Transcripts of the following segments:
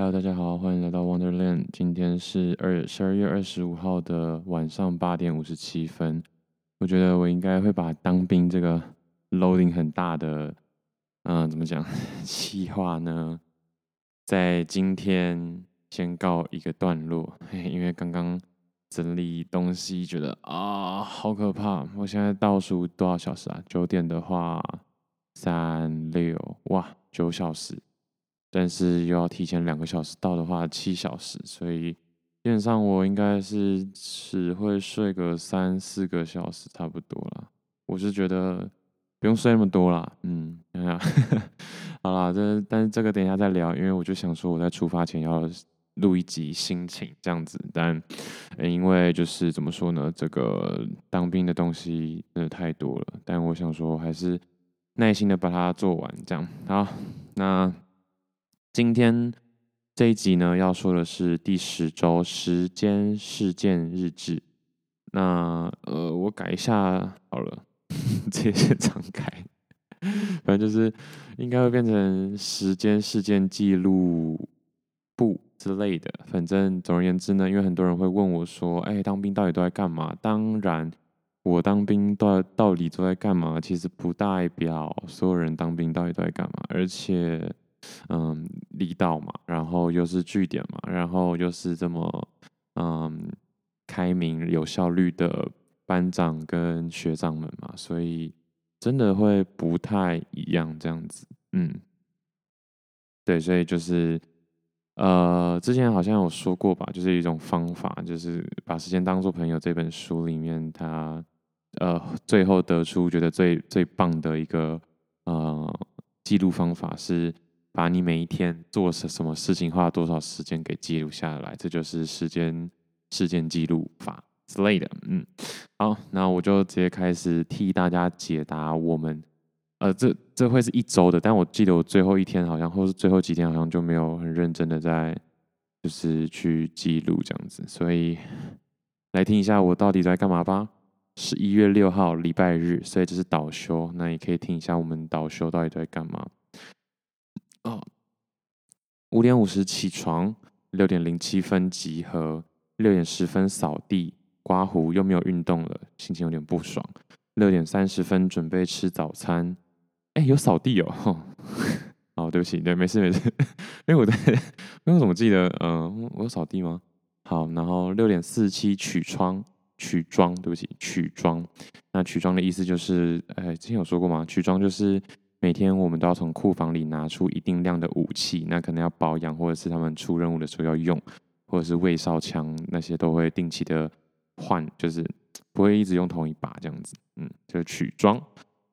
Hello，大家好，欢迎来到 Wonderland。今天是二十二月二十五号的晚上八点五十七分。我觉得我应该会把当兵这个 loading 很大的，嗯、怎么讲，计划呢，在今天先告一个段落。嘿因为刚刚整理东西，觉得啊，好可怕。我现在倒数多少小时啊？九点的话，三六，哇，九小时。但是又要提前两个小时到的话，七小时，所以基本上我应该是只会睡个三四个小时差不多啦。我是觉得不用睡那么多啦，嗯，想想 好啦，这但是这个等一下再聊，因为我就想说我在出发前要录一集心情这样子，但因为就是怎么说呢，这个当兵的东西真的太多了，但我想说还是耐心的把它做完，这样好，那。今天这一集呢，要说的是第十周时间事件日志。那呃，我改一下好了，直接常改。反正就是应该会变成时间事件记录簿之类的。反正总而言之呢，因为很多人会问我说：“哎，当兵到底都在干嘛？”当然，我当兵到到底都在干嘛，其实不代表所有人当兵到底都在干嘛，而且。嗯，离岛嘛，然后又是据点嘛，然后又是这么嗯开明有效率的班长跟学长们嘛，所以真的会不太一样这样子。嗯，对，所以就是呃，之前好像有说过吧，就是一种方法，就是把时间当作朋友这本书里面，他呃最后得出觉得最最棒的一个呃记录方法是。把你每一天做什什么事情，花多少时间给记录下来，这就是时间事件记录法之类的。嗯，好，那我就直接开始替大家解答。我们呃，这这会是一周的，但我记得我最后一天好像，或是最后几天好像就没有很认真的在就是去记录这样子，所以来听一下我到底在干嘛吧。十一月六号礼拜日，所以这是倒休，那也可以听一下我们倒休到底在干嘛。哦，五点五十起床，六点零七分集合，六点十分扫地刮胡，又没有运动了，心情有点不爽。六点三十分准备吃早餐，哎，有扫地哦。哦，对不起，对，没事没事。因为我在，因为我怎么记得，嗯、我有扫地吗？好，然后六点四十七取窗取妆，对不起，取妆。那取妆的意思就是，哎，之前有说过吗？取妆就是。每天我们都要从库房里拿出一定量的武器，那可能要保养，或者是他们出任务的时候要用，或者是卫哨枪那些都会定期的换，就是不会一直用同一把这样子。嗯，就是取装。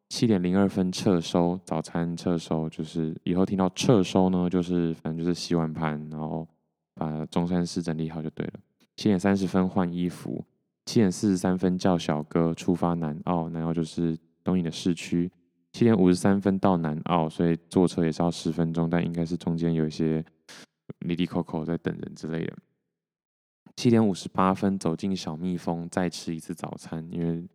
七点零二分撤收早餐，撤收就是以后听到撤收呢，就是反正就是洗碗盘，然后把中山室整理好就对了。七点三十分换衣服，七点四十三分叫小哥出发南澳，然后就是东引的市区。七点五十三分到南澳，所以坐车也是要十分钟，但应该是中间有一些哩哩抠抠在等人之类的。七点五十八分走进小蜜蜂，再吃一次早餐，因为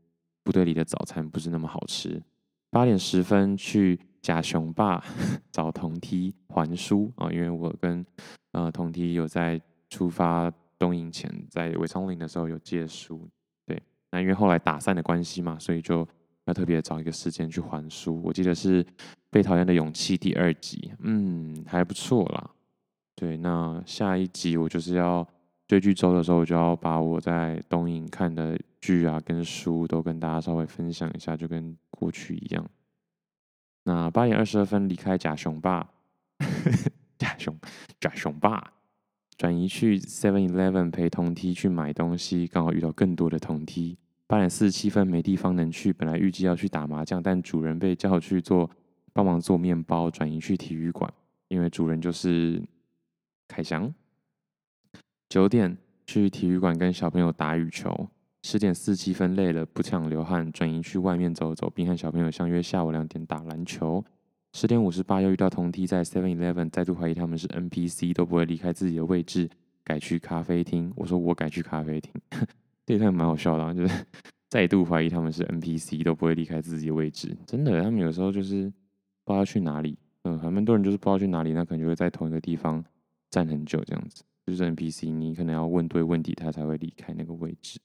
部队里的早餐不是那么好吃。八点十分去甲雄坝 找同梯还书啊，因为我跟呃同梯有在出发东营前，在伟昌岭的时候有借书，对，那因为后来打散的关系嘛，所以就。要特别找一个时间去还书，我记得是《被讨厌的勇气》第二集，嗯，还不错啦。对，那下一集我就是要追剧周的时候，我就要把我在东引看的剧啊跟书都跟大家稍微分享一下，就跟过去一样。那八点二十二分离开假雄爸，假雄假雄坝，转移去 Seven Eleven 陪同梯去买东西，刚好遇到更多的同梯。八点四十七分没地方能去，本来预计要去打麻将，但主人被叫去做帮忙做面包，转移去体育馆，因为主人就是凯翔。九点去体育馆跟小朋友打羽球，十点四十七分累了不想流汗，转移去外面走走，并和小朋友相约下午两点打篮球。十点五十八又遇到同梯在 Seven Eleven，再度怀疑他们是 NPC，都不会离开自己的位置，改去咖啡厅。我说我改去咖啡厅。这也太蛮好笑的，就是 再度怀疑他们是 NPC，都不会离开自己的位置。真的，他们有时候就是不知道去哪里。嗯，很多人就是不知道去哪里，那可能就会在同一个地方站很久这样子。就是 NPC，你可能要问对问题，他才会离开那个位置。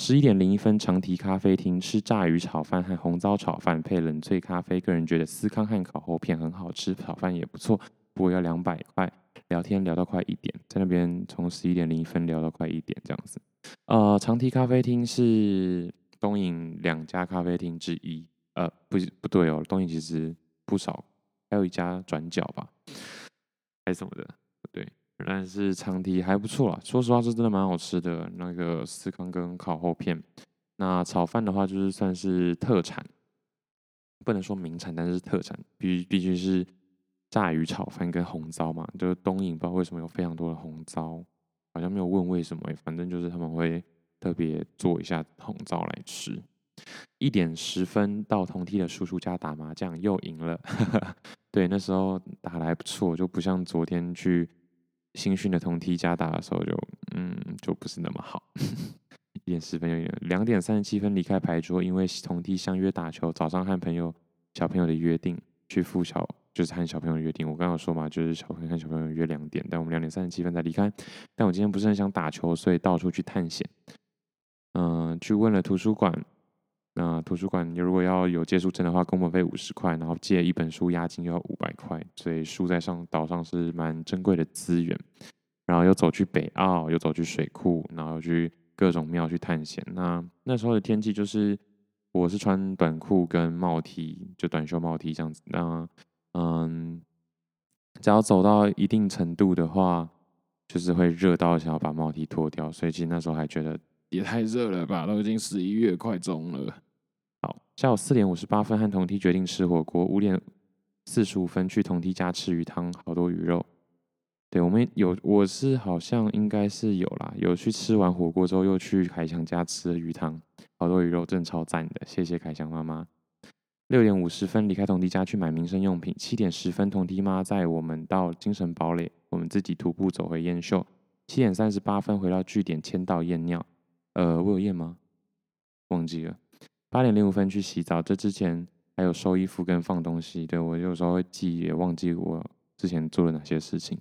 十一点零一分，长堤咖啡厅吃炸鱼炒饭和红糟炒饭配冷萃咖啡。个人觉得司康和烤厚片很好吃，炒饭也不错，不过要两百块。聊天聊到快一点，在那边从十一点零一分聊到快一点这样子。呃，长堤咖啡厅是东影两家咖啡厅之一。呃，不不对哦，东影其实不少，还有一家转角吧，还是什么的，不对。但是长堤还不错啦，说实话是真的蛮好吃的。那个司康跟烤厚片，那炒饭的话就是算是特产，不能说名产，但是特产，必必须是。炸鱼炒饭跟红糟嘛，就是东引不知道为什么有非常多的红糟，好像没有问为什么，反正就是他们会特别做一下红糟来吃。一点十分到同梯的叔叔家打麻将，又赢了。对，那时候打的还不错，就不像昨天去新训的同梯家打的时候就，就嗯就不是那么好。一点十分又赢了，两点三十七分离开牌桌，因为同梯相约打球，早上和朋友小朋友的约定去附小。就是和小朋友约定，我刚刚说嘛，就是小朋友和小朋友约两点，但我们两点三十七分才离开。但我今天不是很想打球，所以到处去探险。嗯、去问了图书馆，那、图书馆如果要有借书证的话，工本费五十块，然后借一本书押金又要五百块，所以书在上岛上是蛮珍贵的资源。然后又走去北澳，又走去水库，然后去各种庙去探险。那那时候的天气就是，我是穿短裤跟帽 T，就短袖帽 T 这样子。那嗯，只要走到一定程度的话，就是会热到想要把帽 T 脱掉，所以其实那时候还觉得也太热了吧，都已经十一月快中了。好，下午四点五十八分和同梯决定吃火锅，五点四十五分去同梯家吃鱼汤，好多鱼肉。对，我们有，我是好像应该是有啦，有去吃完火锅之后又去凯翔家吃了鱼汤，好多鱼肉，真的超赞的，谢谢凯翔妈妈。六点五十分离开同梯家去买民生用品。七点十分，同梯妈载我们到精神堡垒，我们自己徒步走回燕秀。七点三十八分回到据点签到验尿。呃，我有验吗？忘记了。八点零五分去洗澡，这之前还有收衣服跟放东西。对，我有时候会记也忘记我之前做了哪些事情。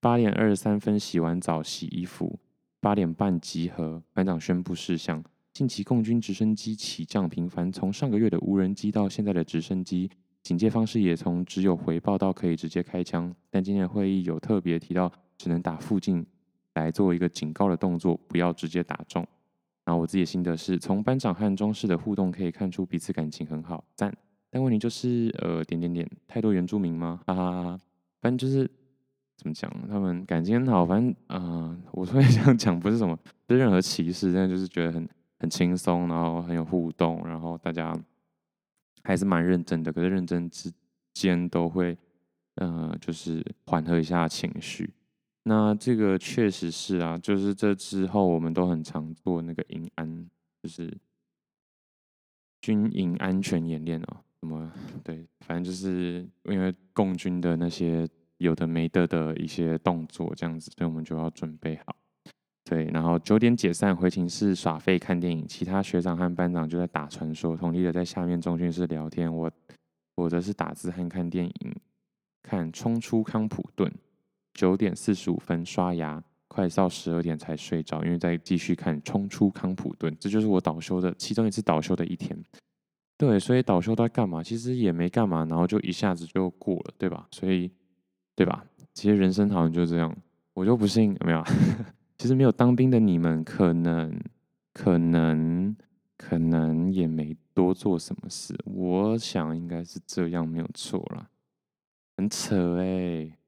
八点二十三分洗完澡洗衣服。八点半集合，班长宣布事项。近期共军直升机起降频繁，从上个月的无人机到现在的直升机，警戒方式也从只有回报到可以直接开枪。但今天的会议有特别提到，只能打附近来做一个警告的动作，不要直接打中。然后我自己的心得是，从班长和中士的互动可以看出彼此感情很好，赞。但问题就是，呃，点点点，太多原住民吗？哈哈哈哈。反正就是怎么讲，他们感情很好。反正啊、呃，我说这样讲不是什么，不是任何歧视，真的就是觉得很。很轻松，然后很有互动，然后大家还是蛮认真的。可是认真之间都会，呃，就是缓和一下情绪。那这个确实是啊，就是这之后我们都很常做那个营安，就是军营安全演练哦。什么对，反正就是因为共军的那些有的没的的一些动作这样子，所以我们就要准备好。对，然后九点解散回寝室耍废看电影，其他学长和班长就在打传说，同梯的在下面中训室聊天，我我则是打字和看电影，看冲出康普顿。九点四十五分刷牙，快到十二点才睡着，因为在继续看冲出康普顿，这就是我倒休的其中一次倒休的一天。对，所以倒休都在干嘛？其实也没干嘛，然后就一下子就过了，对吧？所以，对吧？其实人生好像就这样，我就不信有没有。其实没有当兵的你们，可能、可能、可能也没多做什么事。我想应该是这样，没有错啦。很扯哎、欸，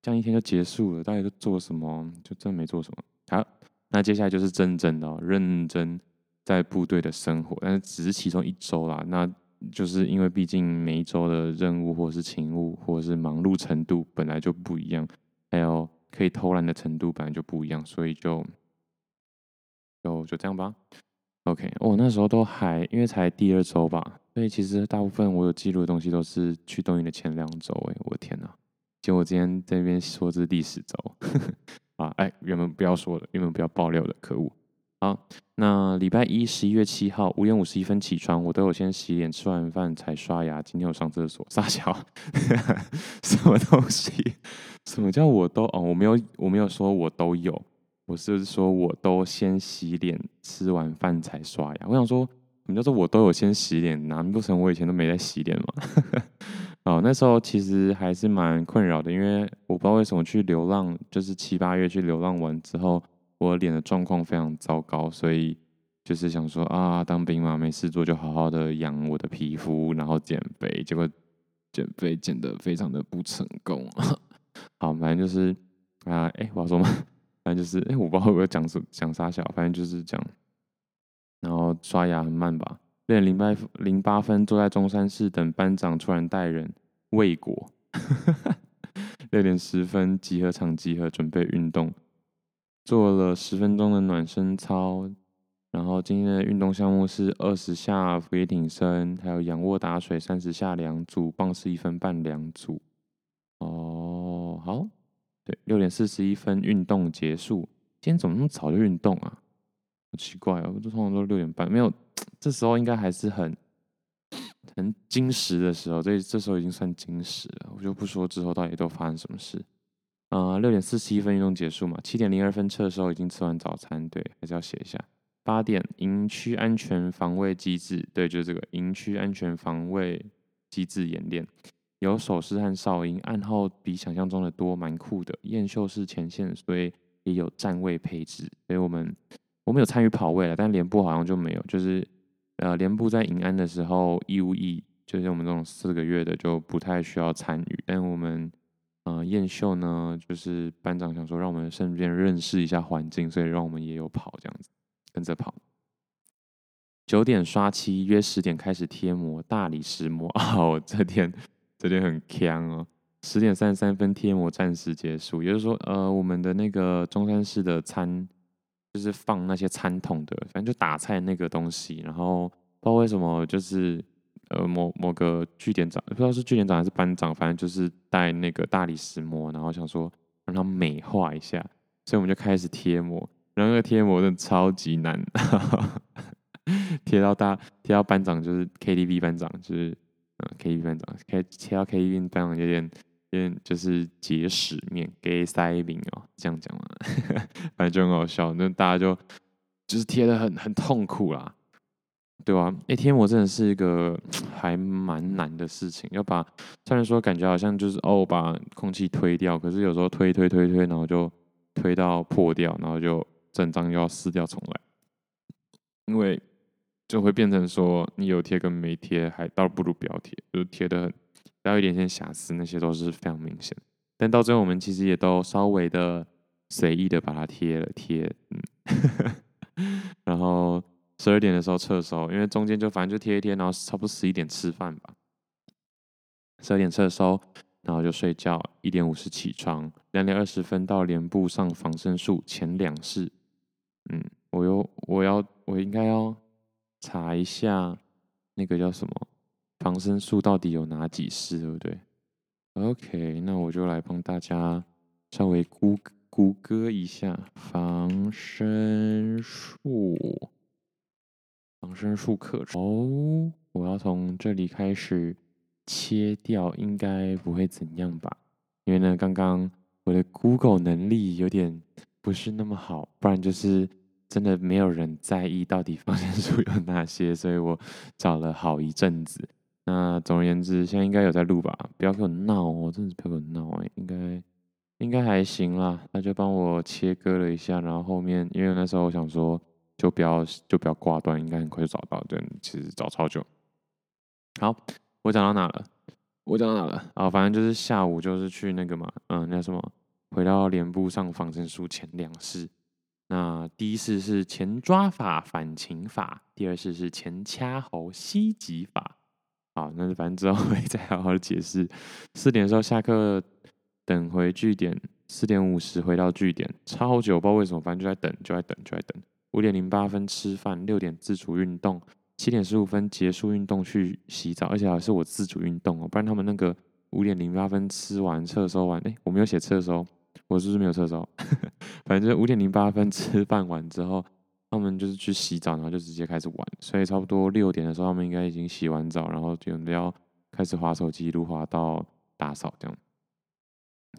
这样一天就结束了，大家都做什么？就真没做什么。好，那接下来就是真正的、哦、认真在部队的生活，但是只是其中一周啦。那就是因为毕竟每一周的任务，或是勤务，或是忙碌程度本来就不一样，还有。可以偷懒的程度本来就不一样，所以就就就这样吧。OK，我、那时候都还因为才第二周吧，所以其实大部分我有记录的东西都是去东营的前两周。哎，我的天哪！结果今天这边说这是第十周 啊！哎，原本不要说的，原本不要爆料的，可恶！好，那礼拜一十一月七号五点五十一分起床，我都有先洗脸，吃完饭才刷牙。今天有上厕所，撒娇，什么东西？什么叫我都哦？我没有，我没有说我都有，我是说我都先洗脸，吃完饭才刷牙。我想说，什么叫做我都有先洗脸？难不成我以前都没在洗脸吗？哦，那时候其实还是蛮困扰的，因为我不知道为什么去流浪，就是七八月去流浪完之后，我脸的状况非常糟糕，所以就是想说啊，当兵嘛，没事做就好好的养我的皮肤，然后减肥，结果减肥减得非常的不成功。好，反正就是啊，哎、欸，我要说嘛，反正就是哎、我不知道会不会讲什讲啥小，反正就是讲，然后刷牙很慢吧。六点零八零八分，坐在中山室等班长突然带人未果。六点十分，集合场集合，准备运动。做了十分钟的暖身操，然后今天的运动项目是二十下俯卧挺身，还有仰卧打水三十下两组，棒式一分半两组。哦，好，对，六点四十一分运动结束。今天怎么那么早就运动啊？好奇怪哦，我通常都六点半，没有。这时候应该还是很很精时的时候，这这时候已经算精实了。我就不说之后到底都发生什么事。啊、呃，六点四十一分运动结束嘛，七点零二分撤收，已经吃完早餐，对，还是要写一下。八点营区安全防卫机制，对，就是这个营区安全防卫机制演练，有手势和哨音，暗号比想象中的多，蛮酷的。验秀是前线，所以也有站位配置，所以我们。我们有参与跑位了，但连部好像就没有。就是，呃，连部在营安的时候义务役，就是我们这种四个月的就不太需要参与。但我们，呃，验秀呢，就是班长想说让我们顺便认识一下环境，所以让我们也有跑这样子，跟着跑。九点刷漆，约十点开始贴膜，大理石膜。哦，这天这就很强哦。十点三十三分贴膜暂时结束，也就是说，呃，我们的那个中山市的餐。就是放那些餐桶的，反正就打菜那个东西，然后不知道为什么，就是呃某某个据点长，不知道是据点长还是班长，反正就是带那个大理石膜，然后想说让它美化一下，所以我们就开始贴膜，然后那个贴膜真的超级难，贴到大贴到班长就是 KTV 班长，就是嗯 KTV 班长，贴贴到 KTV 班长有点。有点就是结石面给塞饼哦，这样讲嘛，反正就很好笑。那大家就就是贴的很很痛苦啦，对吧？哎，贴膜真的是一个还蛮难的事情，要把虽然说感觉好像就是哦把空气推掉，可是有时候推推推推，然后就推到破掉，然后就整张又要撕掉重来，因为就会变成说你有贴跟没贴还倒不如不要贴，就是贴的很。不要一点点瑕疵，那些都是非常明显。但到最后，我们其实也都稍微的随意的把它贴了贴，嗯。然后十二点的时候撤收，因为中间就反正就贴一贴，然后差不多十一点吃饭吧。十二点撤收，然后就睡觉。一点五十起床，两点二十分到连部上防身术前两式。嗯，我又我要我应该要查一下那个叫什么。防身术到底有哪几式，对不对？OK，那我就来帮大家稍微谷谷歌一下防身术。防身术课程哦，我要从这里开始切掉，应该不会怎样吧？因为呢，刚刚我的 Google 能力有点不是那么好，不然就是真的没有人在意到底防身术有哪些，所以我找了好一阵子。那总而言之，现在应该有在录吧？不要给我闹哦，真的是不要给我闹哎！应该应该还行啦。他就帮我切割了一下，然后后面因为那时候我想说，就不要就不要挂断，应该很快就找到。对，其实找超久。好，我讲到哪了？我讲到哪了？啊，反正就是下午就是去那个嘛，嗯，那什么，回到连部上防身术前两式。那第一式是前抓法反擒法，第二式是前掐喉吸击法。好，那反正之后会再好好解释。四点的时候下课，等回据点。四点五十回到据点，超久，不知道为什么，反正就在等，就在等，就在等。五点零八分吃饭，六点自主运动，七点十五分结束运动去洗澡，而且还是我自主运动哦，不然他们那个五点零八分吃完厕所完，哎，我没有写厕所，我是不是没有撤收？反正五点零八分吃饭完之后。他们就是去洗澡，然后就直接开始玩，所以差不多六点的时候，他们应该已经洗完澡，然后就要开始滑手机，一路滑到打扫这样。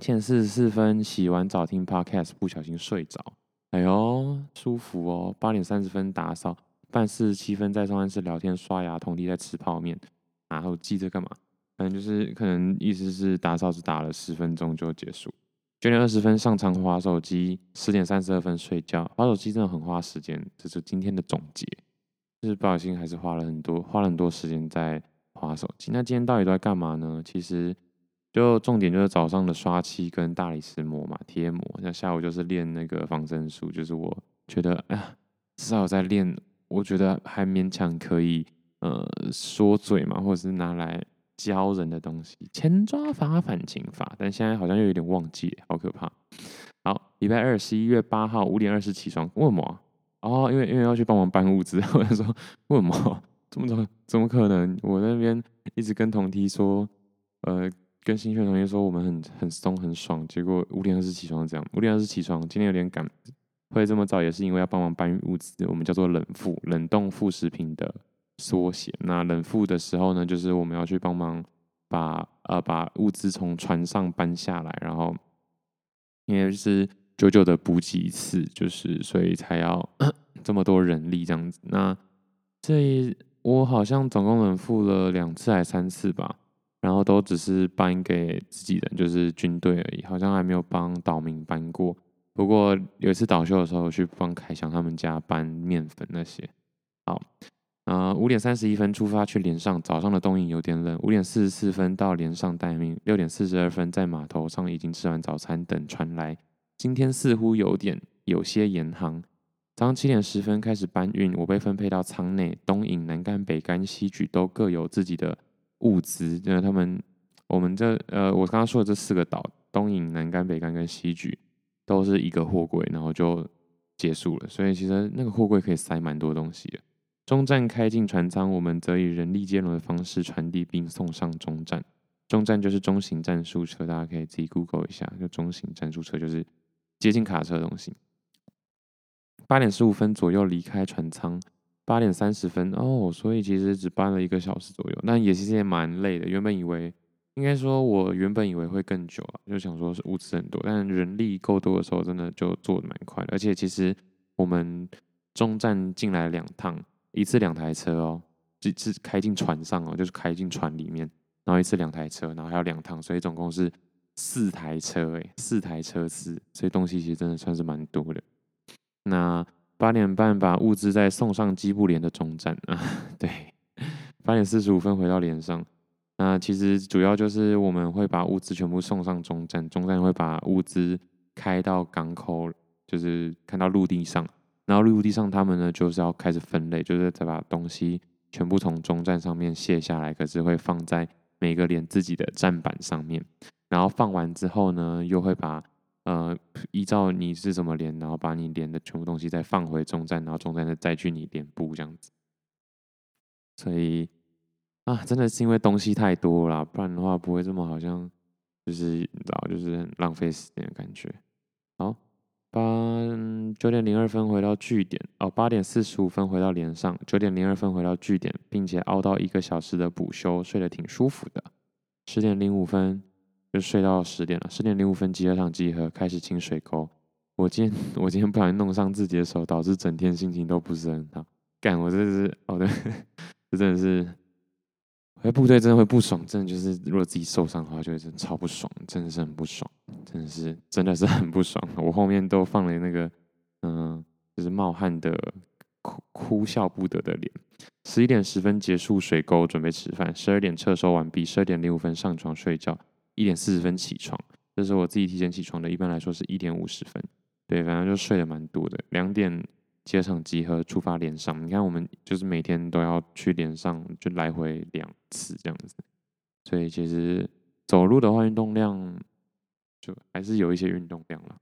七点四十四分洗完澡听 Podcast，不小心睡着，哎呦舒服哦。八点三十分打扫，半四十七分在上班室聊天刷牙，同弟在吃泡面。然后记着干嘛？反正就是可能意思是打扫只打了十分钟就结束。九点二十分上床滑手机，十点三十二分睡觉。划手机真的很花时间，这是今天的总结。就是不小心还是花了很多，花了很多时间在滑手机。那今天到底都在干嘛呢？其实就重点就是早上的刷漆跟大理石膜嘛，贴膜。那下午就是练那个防身术，就是我觉得哎呀，至少在练，我觉得还勉强可以，呃，说嘴嘛，或者是拿来。教人的东西，前抓法反擒法，但现在好像又有点忘记，好可怕。好，礼拜二，十一月八号五点二十起床，为什么？哦，因为因为要去帮忙搬物资。我就说，为什么？怎么怎么怎么可能？我那边一直跟同梯说，呃，跟新学同学说我们很很松很爽，结果五点二十起床这样。五点二十起床，今天有点赶，会这么早也是因为要帮忙搬运物资，我们叫做冷库，冷冻副食品的。缩写。那冷敷的时候呢，就是我们要去帮忙把呃把物资从船上搬下来，然后因为是久久的补给一次，就是所以才要 这么多人力这样子。那这我好像总共冷敷了两次还三次吧，然后都只是搬给自己人，就是军队而已，好像还没有帮岛民搬过。不过有一次倒修的时候去帮凯翔他们家搬面粉那些，好。呃，五点三十一分出发去连上，早上的冬营有点冷。五点四十四分到连上待命，六点四十二分在码头上已经吃完早餐，等船来。今天似乎有点有些严航。早上七点十分开始搬运，我被分配到舱内。东引、南干、北干、西举都各有自己的物资。那他们，我们这呃，我刚刚说的这四个岛，东引、南干、北干跟西举，都是一个货柜，然后就结束了。所以其实那个货柜可以塞蛮多东西的。中站开进船舱，我们则以人力接龙的方式传递并送上中站。中站就是中型战术车，大家可以自己 Google 一下，就中型战术车就是接近卡车的东西。八点十五分左右离开船舱，八点三十分哦，所以其实只搬了一个小时左右，那也其实也蛮累的。原本以为，应该说我原本以为会更久啊，就想说是物资很多，但人力够多的时候，真的就做的蛮快的。而且其实我们中站进来两趟。一次两台车哦，是是开进船上哦，就是开进船里面，然后一次两台车，然后还有两趟，所以总共是四台车诶，四台车次，所以东西其实真的算是蛮多的。那八点半把物资再送上基布连的中站啊，对，八点四十五分回到连上。那其实主要就是我们会把物资全部送上中站，中站会把物资开到港口，就是开到陆地上。然后陆地上，他们呢就是要开始分类，就是再把东西全部从中站上面卸下来，可是会放在每个连自己的站板上面。然后放完之后呢，又会把呃依照你是什么连，然后把你连的全部东西再放回中站，然后中站再再去你连部这样子。所以啊，真的是因为东西太多了，不然的话不会这么好像就是你知道，就是很浪费时间的感觉。好。八九点零二分回到据点哦，八点四十五分回到连上，九点零二分回到据点，并且熬到一个小时的补休，睡得挺舒服的。十点零五分就睡到十点了，十点零五分集合场集合，开始清水沟。我今天 我今天不小心弄伤自己的手，导致整天心情都不是很好。干，我这是哦对，这真的是。在部队真的会不爽，真的就是如果自己受伤的话，就会真的超不爽，真的是很不爽，真的是真的是很不爽。我后面都放了那个，嗯、就是冒汗的哭哭笑不得的脸。十一点十分结束水沟，准备吃饭。十二点撤收完毕，十二点零五分上床睡觉。一点四十分起床，这是我自己提前起床的，一般来说是一点五十分。对，反正就睡得蛮多的。两点。机场集合，出发连上。你看，我们就是每天都要去连上，就来回两次这样子。所以其实走路的话，运动量就还是有一些运动量了。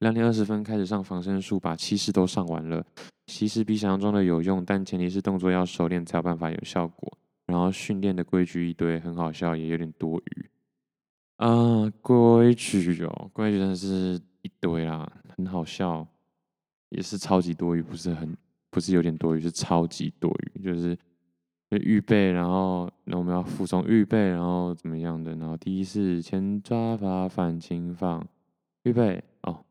两点二十分开始上防身术，把七式都上完了。其实比想象中的有用，但前提是动作要熟练才有办法有效果。然后训练的规矩一堆，很好笑，也有点多余。啊，规矩哦，规矩真的是一堆啦，很好笑。也是超级多余，不是很，不是有点多余，是超级多余。就是预备，然后那我们要服从预备，然后怎么样的？然后第一式前抓法反轻放，预备哦，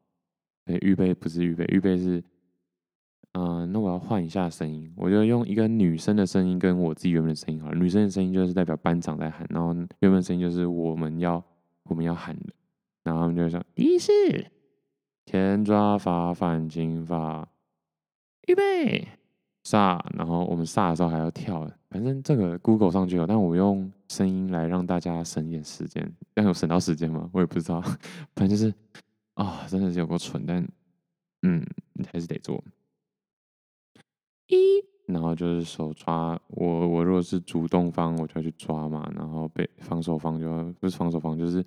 对，预备不是预备，预备是，嗯、那我要换一下声音，我就用一个女生的声音跟我自己原本的声音好了，女生的声音就是代表班长在喊，然后原本声音就是我们要我们要喊的，然后他们就会说第一式前抓法反轻法，预备。刹，然后我们刹的时候还要跳，反正这个 Google 上就有，但我用声音来让大家省一点时间，但有省到时间吗？我也不知道，反正就是啊、哦，真的是有够蠢，但嗯，你还是得做。一，然后就是手抓我，我如果是主动方，我就要去抓嘛，然后被防守方就要不是防守方，就是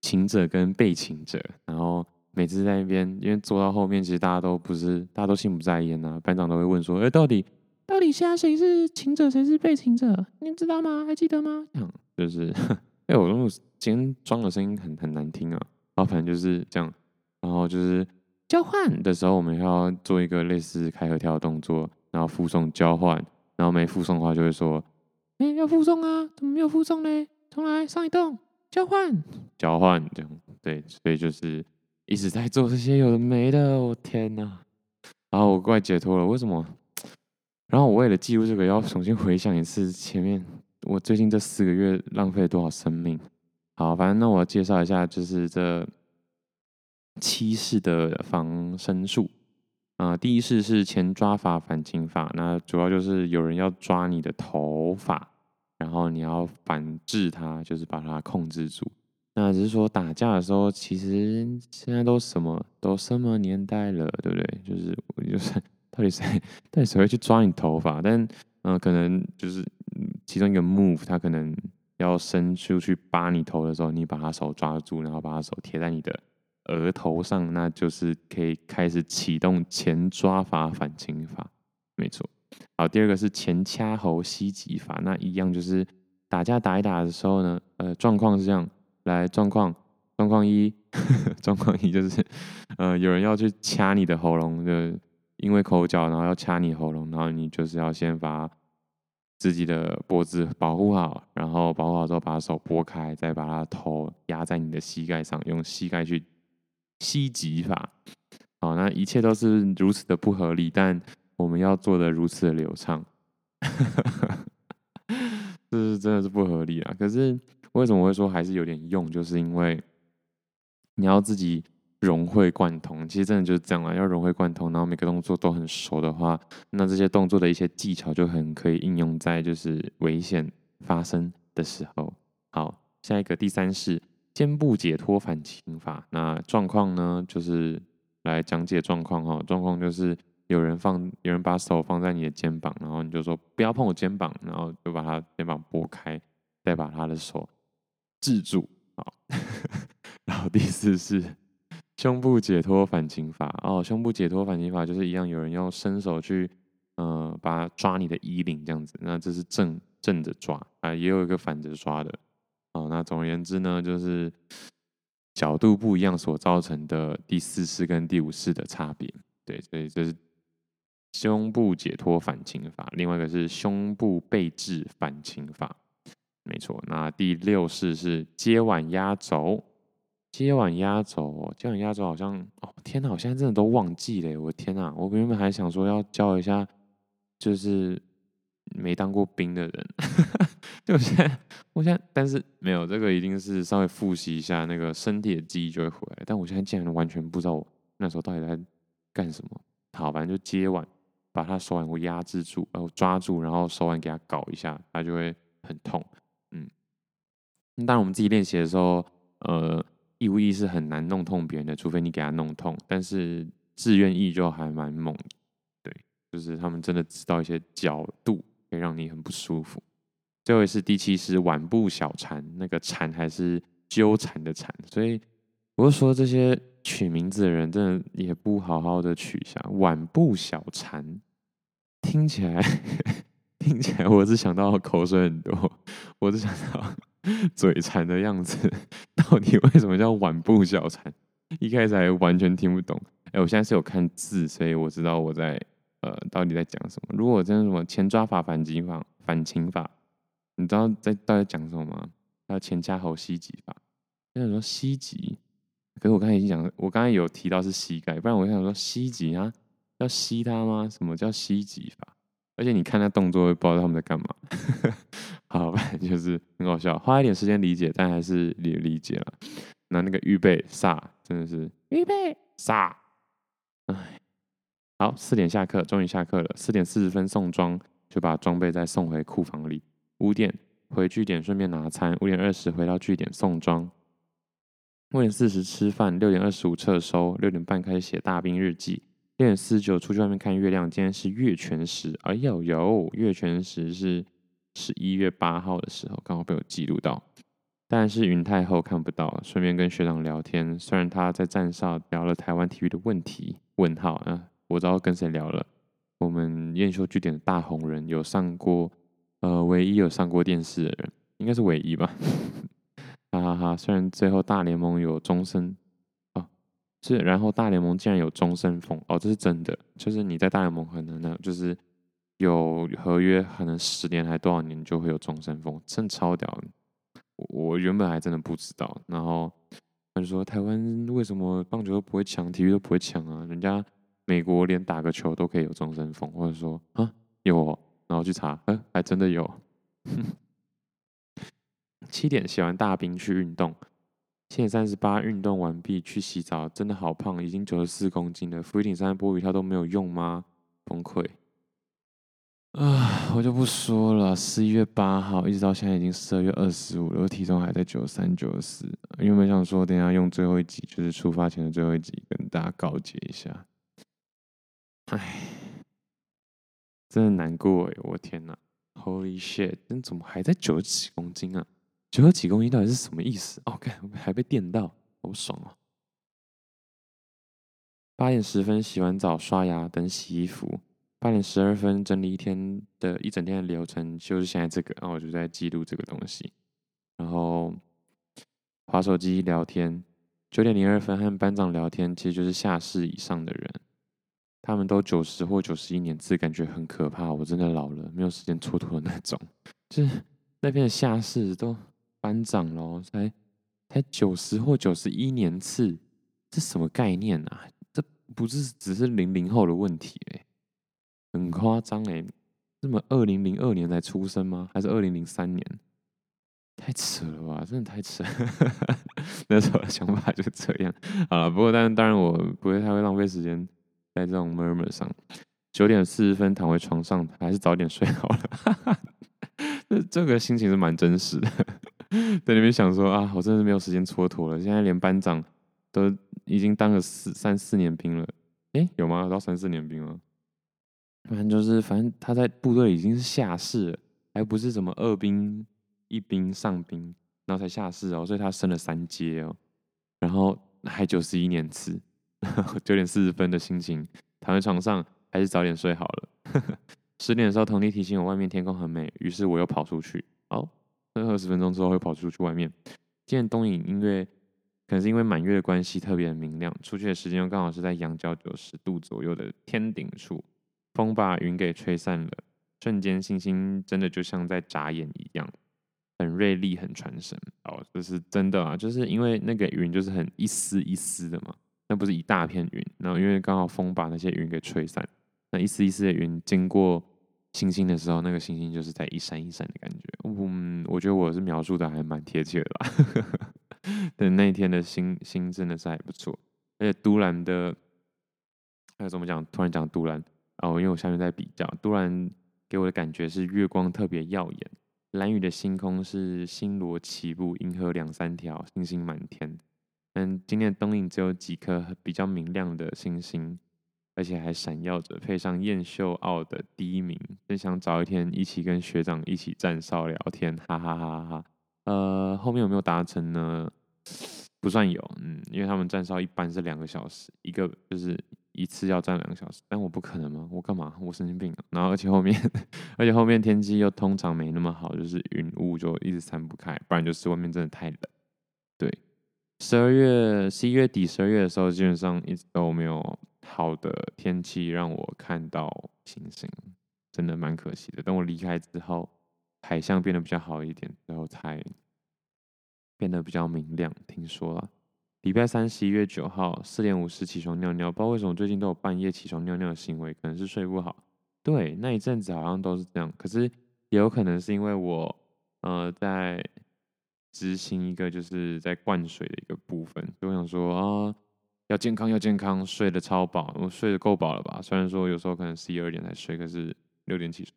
擒者跟被擒者，然后。每次在那边，因为坐到后面，其实大家都不是，大家都心不在焉呐。班长都会问说：“哎、到底到底现在谁是擒者，谁是被擒者？你知道吗？还记得吗？”这样就是，哎、欸，我今天装的声音很很难听啊。然后反正就是这样，然后就是交换的时候，我们要做一个类似开合跳的动作，然后附送交换，然后没附送的话就会说：“哎、要附送啊，怎么没有附送呢？重来，上一动，交换，交换，这样对，所以就是。一直在做这些有的没的，我天哪！然后我怪解脱了，为什么？然后我为了记录这个，要重新回想一次前面我最近这四个月浪费了多少生命。好，反正那我介绍一下，就是这七式的防身术啊、第一式是前抓法反轻法，那主要就是有人要抓你的头发，然后你要反制他，就是把它控制住。那只是说打架的时候，其实现在都什么都什么年代了，对不对？就是就是 到底谁到底谁会去抓你头发？但嗯、可能就是其中一个 move，他可能要伸出去扒你头的时候，你把他手抓住，然后把他手贴在你的额头上，那就是可以开始启动前抓法反擒法，没错。好，第二个是前掐喉吸击法，那一样就是打架打一打的时候呢，呃，状况是这样。来状况，状况一，状况一就是，呃，有人要去掐你的喉咙，就因为口角，然后要掐你喉咙，然后你就是要先把自己的脖子保护好，然后保护好之后把手拨开，再把他头压在你的膝盖上，用膝盖去吸击法。好，那一切都是如此的不合理，但我们要做的如此的流畅，这是真的是不合理啊！可是。为什么会说还是有点用？就是因为你要自己融会贯通。其实真的就是这样啊，要融会贯通，然后每个动作都很熟的话，那这些动作的一些技巧就很可以应用在就是危险发生的时候。好，下一个第三式肩部解脱反擒法。那状况呢，就是来讲解状况哈。状况就是有人放，有人把手放在你的肩膀，然后你就说不要碰我肩膀，然后就把他肩膀拨开，再把他的手。制住，好，然后第四是胸部解脱反轻法哦，胸部解脱反轻法就是一样，有人用伸手去，呃，把抓你的衣领这样子，那这是正正着抓啊，也有一个反着抓的，哦，那总而言之呢，就是角度不一样所造成的第四式跟第五式的差别，对，所以这是胸部解脱反轻法，另外一个是胸部背制反轻法。没错，那第六式是接腕压轴，接腕压轴，接腕压轴好像哦，天哪，我现在真的都忘记了，我天哪，我原本还想说要教一下，就是没当过兵的人，就现在，我现在，但是没有这个，一定是稍微复习一下，那个身体的记忆就会回来。但我现在竟然完全不知道我那时候到底在干什么。好，反正就接腕，把他手腕给压制住，然后抓住，然后手腕给他搞一下，他就会很痛。当然我们自己练习的时候，呃，义务役是很难弄痛别人的，除非你给他弄痛。但是志愿意就还蛮猛，对，就是他们真的知道一些角度，可以让你很不舒服。最后是第七式腕部小缠，那个缠还是纠缠的缠，所以我就说这些取名字的人真的也不好好的取一下，腕部小缠，听起来。听起来我只想到口水很多，我只想到 嘴馋的样子。到底为什么叫晚部小馋？一开始还完全听不懂。哎，我现在是有看字，所以我知道我在呃，到底在讲什么？如果真的什么前抓法、反击法、反擒法，你知道在到底讲什么吗？还有前掐后吸击法。有人说吸击，可是我刚才已经讲了，我刚才有提到是膝盖，不然我想说吸击啊，要吸它吗？什么叫吸击法？而且你看他动作，会不知道他们在干嘛。好吧，就是很搞笑，花一点时间理解，但还是理理解了。那那个预备杀，真的是预备杀。哎，好，四点下课，终于下课了。四点四十分送装，就把装备再送回库房里。五点回据点，顺便拿餐。五点二十回到据点送装。五点四十吃饭。六点二十五撤收。六点半开始写大兵日记。六点四十九出去外面看月亮。今天是月全食。哎呦呦，月全食是十一月八号的时候，刚好被我记录到。但是云太后看不到，顺便跟学长聊天。虽然他在站上聊了台湾体育的问题，问号啊，我知道跟谁聊了。我们燕秀据点的大红人有上过，呃，唯一有上过电视的人，应该是唯一吧。哈哈哈！虽然最后大联盟有终身，哦，是，然后大联盟竟然有终身俸，哦，这是真的，就是你在大联盟可能呢，就是有合约，可能十年还多少年就会有终身俸，真超屌的。我原本还真的不知道，然后他就说台湾为什么棒球都不会抢，体育都不会抢啊？人家美国连打个球都可以有终身俸，或者说啊有，然后去查，嗯，还真的有。七点写完大兵去运动，七点三十八运动完毕去洗澡，真的好胖，已经九十四公斤了。俯卧撑、波比跳都没有用吗？崩溃。啊，我就不说了。十一月八号一直到现在已经十二月二十五了，我体重还在九十三、九十四。因为我想说，等下用最后一集，就是出发前的最后一集，跟大家告诫一下。唉，真的难过哎！我天哪，Holy shit！真怎么还在九十几公斤啊？九十几公斤到底是什么意思？哦，看还被电到，好爽哦！八点十分洗完澡、刷牙，等洗衣服。八点十二分整理一天的一整天的流程，就是现在这个，然后我就在记录这个东西，然后滑手机聊天。九点零二分和班长聊天，其实就是下士以上的人，他们都九十或九十一年次，感觉很可怕。我真的老了，没有时间蹉跎的那种。就是那边的下士都班长咯，才才九十或九十一年次，这什么概念啊？这不是只是零零后的问题。很夸张哎，这么二零零二年才出生吗？还是二零零三年？太扯了吧，真的太扯了。那时候的想法就这样。好了，不过但当然我不会太会浪费时间在这种 murmur 上。九点四十分躺回床上，还是早点睡好了。这这个心情是蛮真实的，在那边想说啊，我真的是没有时间蹉跎了。现在连班长都已经当了四三四年兵了，诶，有吗？到三四年兵了？反正就是，反正他在部队已经是下士了，还不是什么二兵、一兵、上兵，然后才下士哦，所以他升了三阶哦，然后还九十一年次，九点四十分的心情，躺在床上，还是早点睡好了。十点的时候，童弟提醒我外面天空很美，于是我又跑出去。好，二十分钟之后会跑出去外面。今天东影音乐可能是因为满月的关系特别的明亮，出去的时间又刚好是在阳角九十度左右的天顶处。风把云给吹散了，瞬间星星真的就像在眨眼一样，很锐利，很传神。哦，这是真的啊，就是因为那个云就是很一丝一丝的嘛，那不是一大片云，然后因为刚好风把那些云给吹散，那一丝一丝的云经过星星的时候，那个星星就是在一闪一闪的感觉。嗯，我觉得我是描述的还蛮贴切的吧。对，那一天的星星真的是还不错，而且都兰的，还有怎么讲？突然讲都兰。哦，因为我下面在比较，突然给我的感觉是月光特别耀眼，蓝雨的星空是星罗棋布，银河两三条，星星满天。嗯，今天的东影只有几颗比较明亮的星星，而且还闪耀着，配上燕秀澳的第一名，真想早一天一起跟学长一起站哨聊天，哈哈哈哈。呃，后面有没有达成呢？不算有，嗯，因为他们站哨一般是两个小时，一个就是。一次要站两个小时，但我不可能吗？我干嘛？我神经病啊！然后而且后面，而且后面天气又通常没那么好，就是云雾就一直散不开，不然就是外面真的太冷。对，十二月、十一月底、十二月的时候，基本上一直都没有好的天气让我看到星星，真的蛮可惜的。等我离开之后，海象变得比较好一点然后，才变得比较明亮。听说了，礼拜三十一月九号四点五十起床尿尿，不知道为什么最近都有半夜起床尿尿的行为，可能是睡不好。对，那一阵子好像都是这样，可是也有可能是因为我呃在。执行一个就是在灌水的一个部分，就我想说啊，要健康要健康，睡得超饱，我睡得够饱了吧？虽然说有时候可能十一二点才睡，可是六点起床，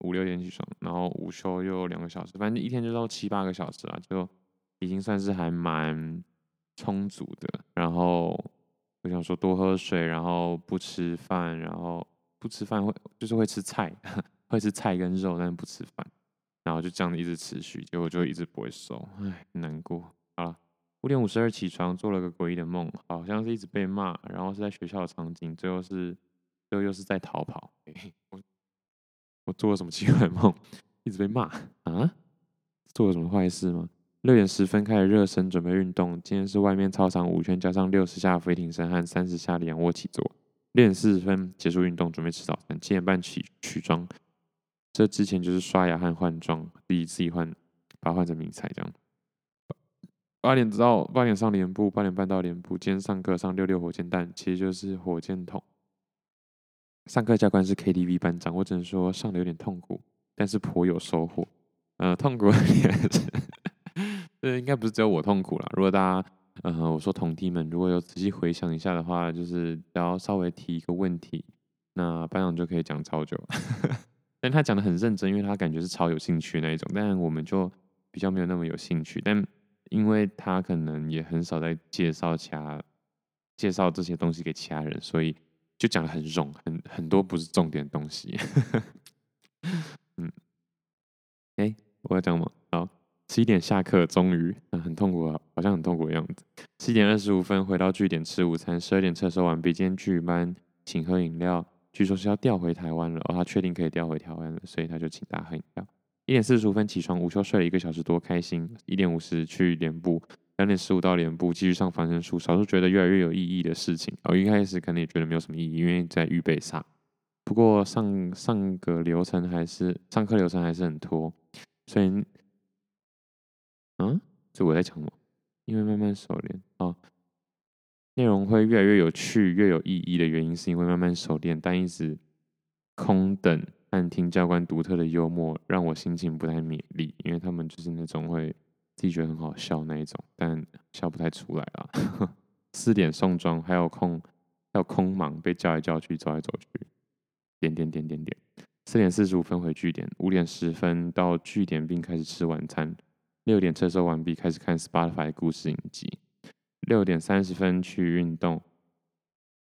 五六点起床，然后午休又两个小时，反正一天就到七八个小时了，就已经算是还蛮充足的。然后我想说多喝水，然后不吃饭，然后不吃饭会就是会吃菜，会吃菜跟肉，但是不吃饭。然后就这样子一直持续，结果就一直不会瘦，唉，难过。好了，五点五十二起床，做了个诡异的梦，好像是一直被骂，然后是在学校的场景，最后是，最后又是在逃跑。欸、我我做了什么奇怪的梦？一直被骂啊？做了什么坏事吗？六点十分开始热身，准备运动。今天是外面操场五圈加上六十下俯卧撑和三十下的仰卧起坐。六点四十分结束运动，准备吃早餐。七点半起取装。这之前就是刷牙和换装，自己自己换，把它换成迷彩这样。八点到八点上连部，八点半到连部。今天上课上六六火箭弹，其实就是火箭筒。上课教官是 KTV 班长，我只能说上的有点痛苦，但是颇有收获。呃，痛苦，对应该不是只有我痛苦啦。如果大家，呃，我说同弟们，如果有仔细回想一下的话，就是只要稍微提一个问题，那班长就可以讲超久。但他讲的很认真，因为他感觉是超有兴趣那一种，但我们就比较没有那么有兴趣。但因为他可能也很少在介绍其他介绍这些东西给其他人，所以就讲的很冗，很很多不是重点的东西。嗯，哎、欸，我要讲吗？好，十一点下课，终于、嗯、很痛苦啊，好像很痛苦的样子。十一点二十五分回到据点吃午餐，十二点测收完毕，今天据班请喝饮料。据说是要调回台湾了，哦，他确定可以调回台湾了，所以他就请大家喝饮料。一点四十五分起床，午休睡了一个小时多，开心。一点五十去脸部，两点十五到脸部，继续上防身术。少数觉得越来越有意义的事情，我、哦、一开始可能也觉得没有什么意义，因为在预备上。不过上上个流程还是上课流程还是很拖，所以，嗯，这我在讲吗？因为慢慢熟练啊。内容会越来越有趣、越有意义的原因，是因为慢慢熟练，但一直空等暗听教官独特的幽默，让我心情不太勉励。因为他们就是那种会自己觉得很好笑那一种，但笑不太出来啊。四点送装，还有空，还有空忙，被叫来叫去，走来走去，点点点点点。四点四十五分回据点，五点十分到据点并开始吃晚餐。六点测收完毕，开始看 Spotify 的故事影集。六点三十分去运动，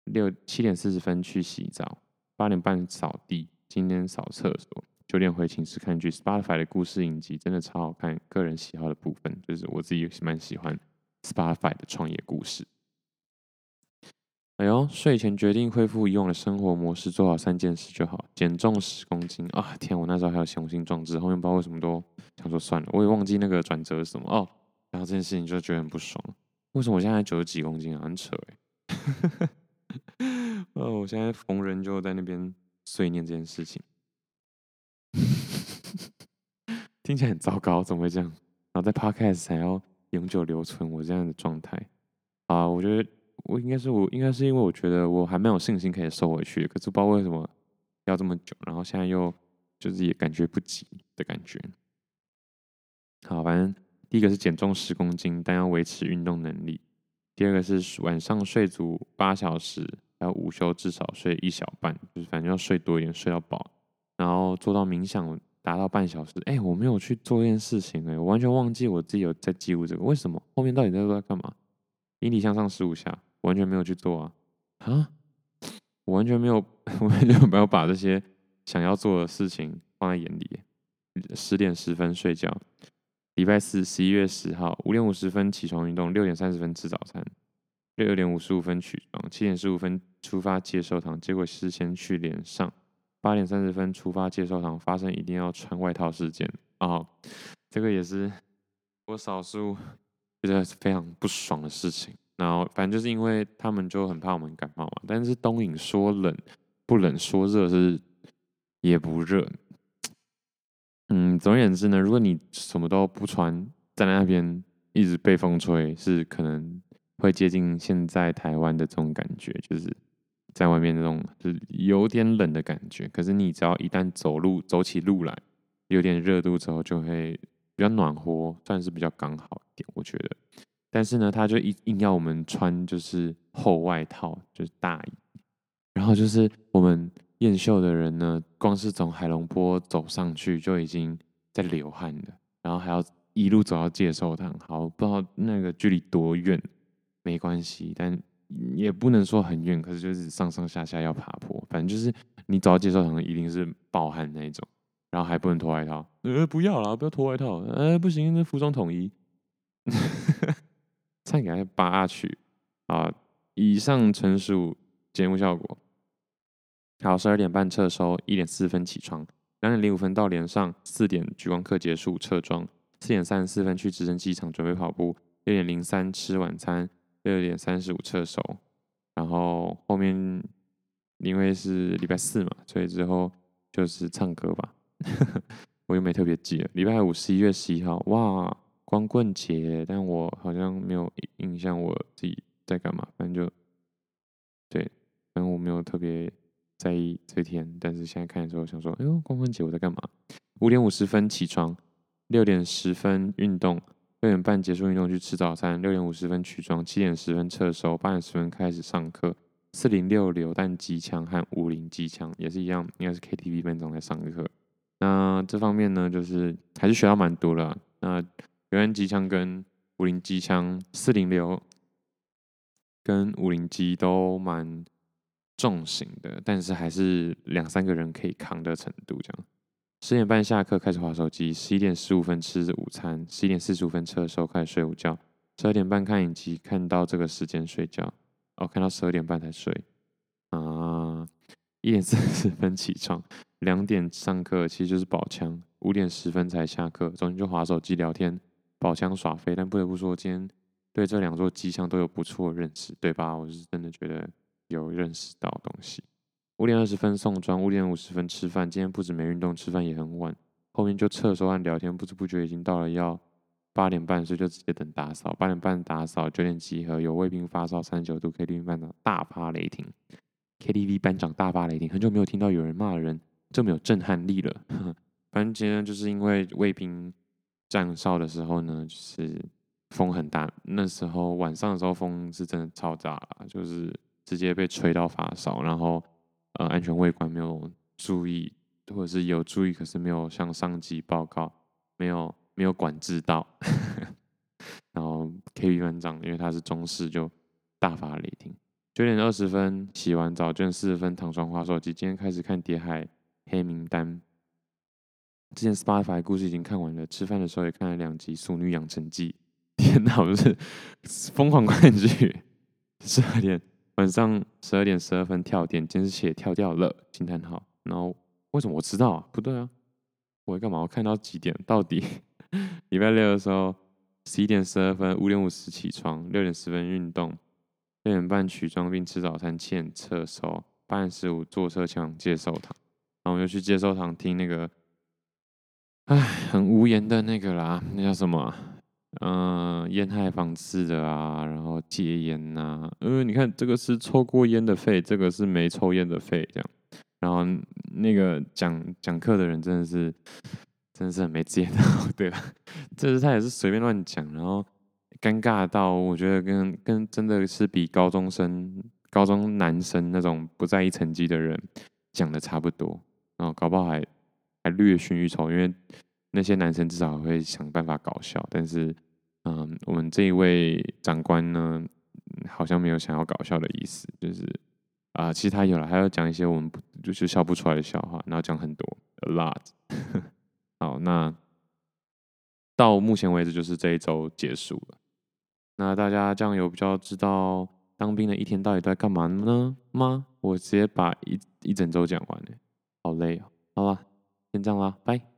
六七点四十分去洗澡，八点半扫地，今天扫厕所，九点回寝室看剧。Spotify 的故事影集真的超好看，个人喜好的部分就是我自己蛮喜欢 Spotify 的创业故事。哎呦，睡前决定恢复以往的生活模式，做好三件事就好：减重十公斤啊！天，我那时候还有雄心壮志，后面不知道为什么都想说算了，我也忘记那个转折是什么哦。然后这件事情就觉得很不爽。为什么我现在九十几公斤啊？很扯哎！哦，我现在逢人就在那边碎念这件事情，听起来很糟糕，怎么会这样？然后在 Podcast 才要永久留存我这样的状态啊！我觉得我应该是我应该是因为我觉得我还蛮有信心可以瘦回去，可是不知道为什么要这么久，然后现在又就是也感觉不急的感觉。好，反正。第一个是减重十公斤，但要维持运动能力。第二个是晚上睡足八小时，还有午休至少睡一小半，就是反正要睡多一点，睡到饱。然后做到冥想达到半小时。哎，我没有去做这件事情，哎，我完全忘记我自己有在记录这个。为什么？后面到底在做在干嘛？引体向上十五下，完全没有去做啊！啊，我完全没有，我完全没有把这些想要做的事情放在眼里。十点十分睡觉。礼拜四，十一月十号，五点五十分起床运动，六点三十分吃早餐，六点五十五分起床，七点十五分出发接受堂，结果事先去连上，八点三十分出发接受堂，发生一定要穿外套事件啊、哦，这个也是我少数觉得非常不爽的事情。然后反正就是因为他们就很怕我们感冒嘛。但是东影说冷不冷，说热是也不热。嗯，总而言之呢，如果你什么都不穿，站在那边一直被风吹，是可能会接近现在台湾的这种感觉，就是在外面那种就是有点冷的感觉。可是你只要一旦走路走起路来，有点热度之后，就会比较暖和，算是比较刚好一点，我觉得。但是呢，他就硬硬要我们穿就是厚外套，就是大衣。然后就是我们验秀的人呢，光是从海龙坡走上去就已经在流汗了，然后还要一路走到介寿堂。好，不知道那个距离多远，没关系，但也不能说很远，可是就是上上下下要爬坡，反正就是你走到介寿堂一定是暴汗那种，然后还不能脱外套。呃，不要啦，不要脱外套。呃，不行，那服装统一。唱给他扒下去啊！以上纯属节目效果。好，十二点半撤收，一点四分起床，两点零五分到连上，四点莒光课结束撤妆，四点三十四分去直升机场准备跑步，六点零三吃晚餐，六点三十五撤收。然后后面因为是礼拜四嘛，所以之后就是唱歌吧。我又没特别记了。礼拜五十一月十一号，哇！光棍节，但我好像没有印象我自己在干嘛，反正就对，反正我没有特别在意这天。但是现在看的时候，想说，哎呦，光棍节我在干嘛？五点五十分起床，六点十分运动，六点半结束运动去吃早餐，六点五十分取妆，七点十分撤收，八点十分开始上课，四零六榴弹机枪和五零机枪也是一样，应该是 KTV 班长在上课。那这方面呢，就是还是学到蛮多的。那榴弹机枪跟五零机枪，四零六跟五零机都蛮重型的，但是还是两三个人可以扛的程度。这样，十点半下课开始滑手机，十一点十五分吃午餐，十一点四十五分吃的时候开始睡午觉，十二点半看影集，看到这个时间睡觉，哦，看到十二点半才睡啊，一点四十分起床，两点上课，其实就是宝枪，五点十分才下课，中间就滑手机聊天。宝枪耍飞，但不得不说，今天对这两座机枪都有不错的认识，对吧？我是真的觉得有认识到东西。五点二十分送妆，五点五十分吃饭。今天不止没运动，吃饭也很晚。后面就撤收和聊天，不知不觉已经到了要八点半，所以就直接等打扫。八点半打扫，九点集合。有卫兵发烧三十九度，KTV 班长大发雷霆。KTV 班长大发雷霆，很久没有听到有人骂人这么有震撼力了。反正今天就是因为卫兵。站哨的时候呢，就是风很大。那时候晚上的时候，风是真的超大了，就是直接被吹到发烧。然后呃，安全卫官没有注意，或者是有注意，可是没有向上级报告，没有没有管制到。然后 KB 班长因为他是中士，就大发雷霆。九点二十分洗完澡，九点四十分躺床滑手机。今天开始看《谍海黑名单》。之前 Spotify 故事已经看完了，吃饭的时候也看了两集《淑女养成记》。天哪，我是疯狂看剧。十二点晚上十二点十二分跳点，监视器跳掉了，惊叹号。然后为什么我知道啊？不对啊，我干嘛？我看到几点？到底 礼拜六的时候，十一点十二分，五点五十起床，六点十分运动，六点半取妆并吃早餐，七点撤收，八点十五坐车前往接受堂。然后我又去接受堂听那个。唉，很无言的那个啦，那叫什么？嗯、烟害防治的啊，然后戒烟呐、啊。呃，你看这个是抽过烟的肺，这个是没抽烟的肺，这样。然后那个讲讲课的人真的是，真的是很没职业道德，这是他也是随便乱讲，然后尴尬到我觉得跟跟真的是比高中生、高中男生那种不在意成绩的人讲的差不多，然后搞不好还。还略逊一筹，因为那些男生至少会想办法搞笑，但是，嗯，我们这一位长官呢，好像没有想要搞笑的意思，就是啊、其实他有了，还要讲一些我们不就是笑不出来的笑话，然后讲很多，a lot。好，那到目前为止就是这一周结束了。那大家这样有比较知道当兵的一天到底在干嘛呢吗？我直接把一一整周讲完了，好累、哦！好了。先这样啦，拜。